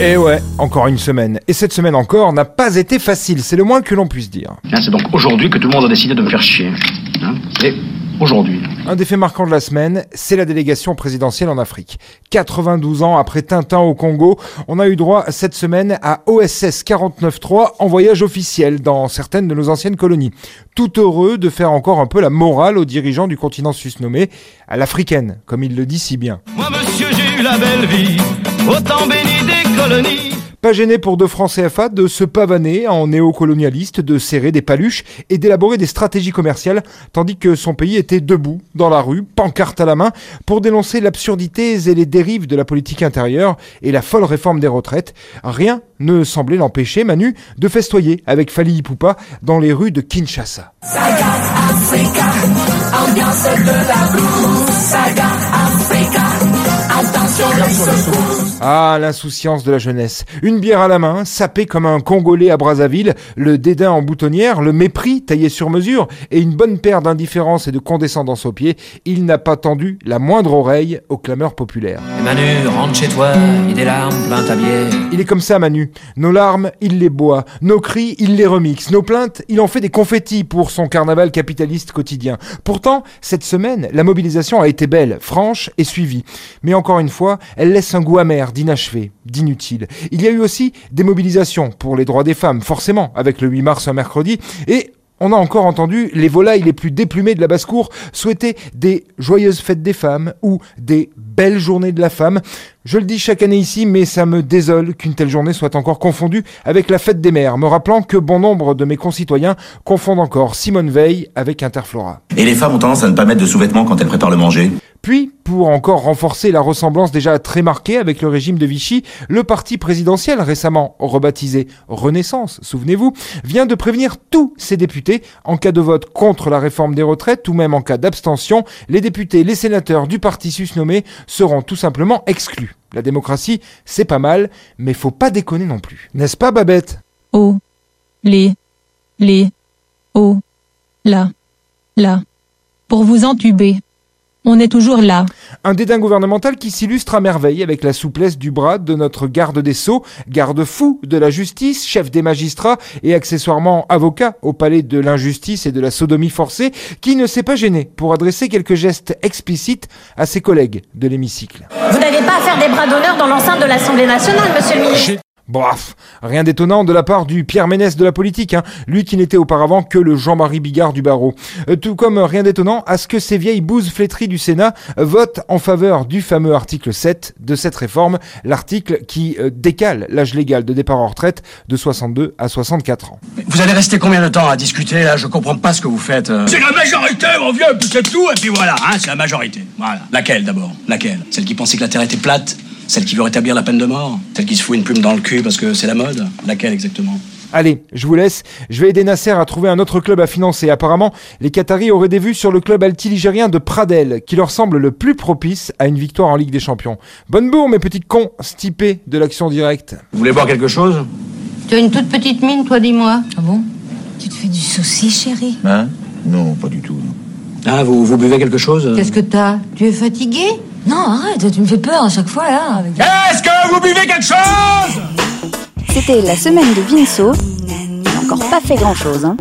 Et ouais, encore une semaine. Et cette semaine encore n'a pas été facile, c'est le moins que l'on puisse dire. Hein, c'est donc aujourd'hui que tout le monde a décidé de me faire chier. Hein. Et aujourd'hui. Un des faits marquants de la semaine, c'est la délégation présidentielle en Afrique. 92 ans après Tintin au Congo, on a eu droit cette semaine à OSS 49.3 en voyage officiel dans certaines de nos anciennes colonies. Tout heureux de faire encore un peu la morale aux dirigeants du continent susnommé, à l'africaine, comme il le dit si bien. Moi monsieur j'ai eu la belle vie, autant béni des colonies. Pas gêné pour deux francs CFA de se pavaner en néocolonialiste, de serrer des paluches et d'élaborer des stratégies commerciales, tandis que son pays était debout, dans la rue, pancarte à la main, pour dénoncer l'absurdité et les dérives de la politique intérieure et la folle réforme des retraites. Rien ne semblait l'empêcher, Manu, de festoyer avec Fali Ipupa dans les rues de Kinshasa. Ah, l'insouciance de la jeunesse. Une bière à la main, sapé comme un Congolais à Brazzaville, le dédain en boutonnière, le mépris taillé sur mesure et une bonne paire d'indifférence et de condescendance aux pieds, il n'a pas tendu la moindre oreille aux clameurs populaires. Manu, rentre chez toi, il des larmes plein ta bière. Il est comme ça, Manu. Nos larmes, il les boit. Nos cris, il les remixe. Nos plaintes, il en fait des confettis pour son carnaval capitaliste quotidien. Pourtant, cette semaine, la mobilisation a été belle, franche et suivie. Mais encore une fois, elle laisse un goût amer d'inachevé, d'inutile. Il y a eu aussi des mobilisations pour les droits des femmes, forcément, avec le 8 mars un mercredi, et on a encore entendu les volailles les plus déplumées de la basse-cour souhaiter des joyeuses fêtes des femmes ou des belles journées de la femme. Je le dis chaque année ici, mais ça me désole qu'une telle journée soit encore confondue avec la fête des mères, me rappelant que bon nombre de mes concitoyens confondent encore Simone Veil avec Interflora. Et les femmes ont tendance à ne pas mettre de sous-vêtements quand elles préparent le manger. Puis, pour encore renforcer la ressemblance déjà très marquée avec le régime de Vichy, le parti présidentiel récemment rebaptisé Renaissance, souvenez-vous, vient de prévenir tous ses députés en cas de vote contre la réforme des retraites ou même en cas d'abstention, les députés, les sénateurs du parti susnommé seront tout simplement exclus. La démocratie, c'est pas mal, mais faut pas déconner non plus. N'est-ce pas Babette? Oh. Les. Les. Oh. Là. Là. Pour vous entuber. On est toujours là. Un dédain gouvernemental qui s'illustre à merveille avec la souplesse du bras de notre garde des Sceaux, garde-fou de la justice, chef des magistrats et accessoirement avocat au palais de l'injustice et de la sodomie forcée, qui ne s'est pas gêné pour adresser quelques gestes explicites à ses collègues de l'hémicycle. Vous n'avez pas à faire des bras d'honneur dans l'enceinte de l'Assemblée nationale, monsieur le ministre. Bref, rien d'étonnant de la part du Pierre Ménès de la politique, hein, lui qui n'était auparavant que le Jean-Marie Bigard du barreau. Euh, tout comme rien d'étonnant à ce que ces vieilles bouses flétries du Sénat votent en faveur du fameux article 7 de cette réforme, l'article qui euh, décale l'âge légal de départ en retraite de 62 à 64 ans. Vous allez rester combien de temps à discuter là? Je comprends pas ce que vous faites. euh. C'est la majorité, mon vieux, puis c'est tout, et puis voilà, hein, c'est la majorité. Voilà. Laquelle d'abord? Laquelle? Celle qui pensait que la Terre était plate Celle qui veut rétablir la peine de mort Celle qui se fout une plume dans le cul parce que c'est la mode Laquelle exactement? Allez, je vous laisse. Je vais aider Nasser à trouver un autre club à financer. Apparemment, les Qataris auraient des vues sur le club altiligérien de Pradel, qui leur semble le plus propice à une victoire en Ligue des Champions. Bonne bourre, mes petites cons, stipés de l'action directe. Vous voulez boire quelque chose? Tu as une toute petite mine, toi, dis-moi. Ah bon? Tu te fais du souci, chérie Hein? Non, pas du tout. Ah, vous, vous buvez quelque chose? Qu'est-ce que t'as? Tu es fatigué? Non, arrête, tu me fais peur à chaque fois, là. avec- Est-ce que vous buvez quelque chose? C'était la semaine de Vinceau. Il n'a encore pas fait grand-chose. Hein.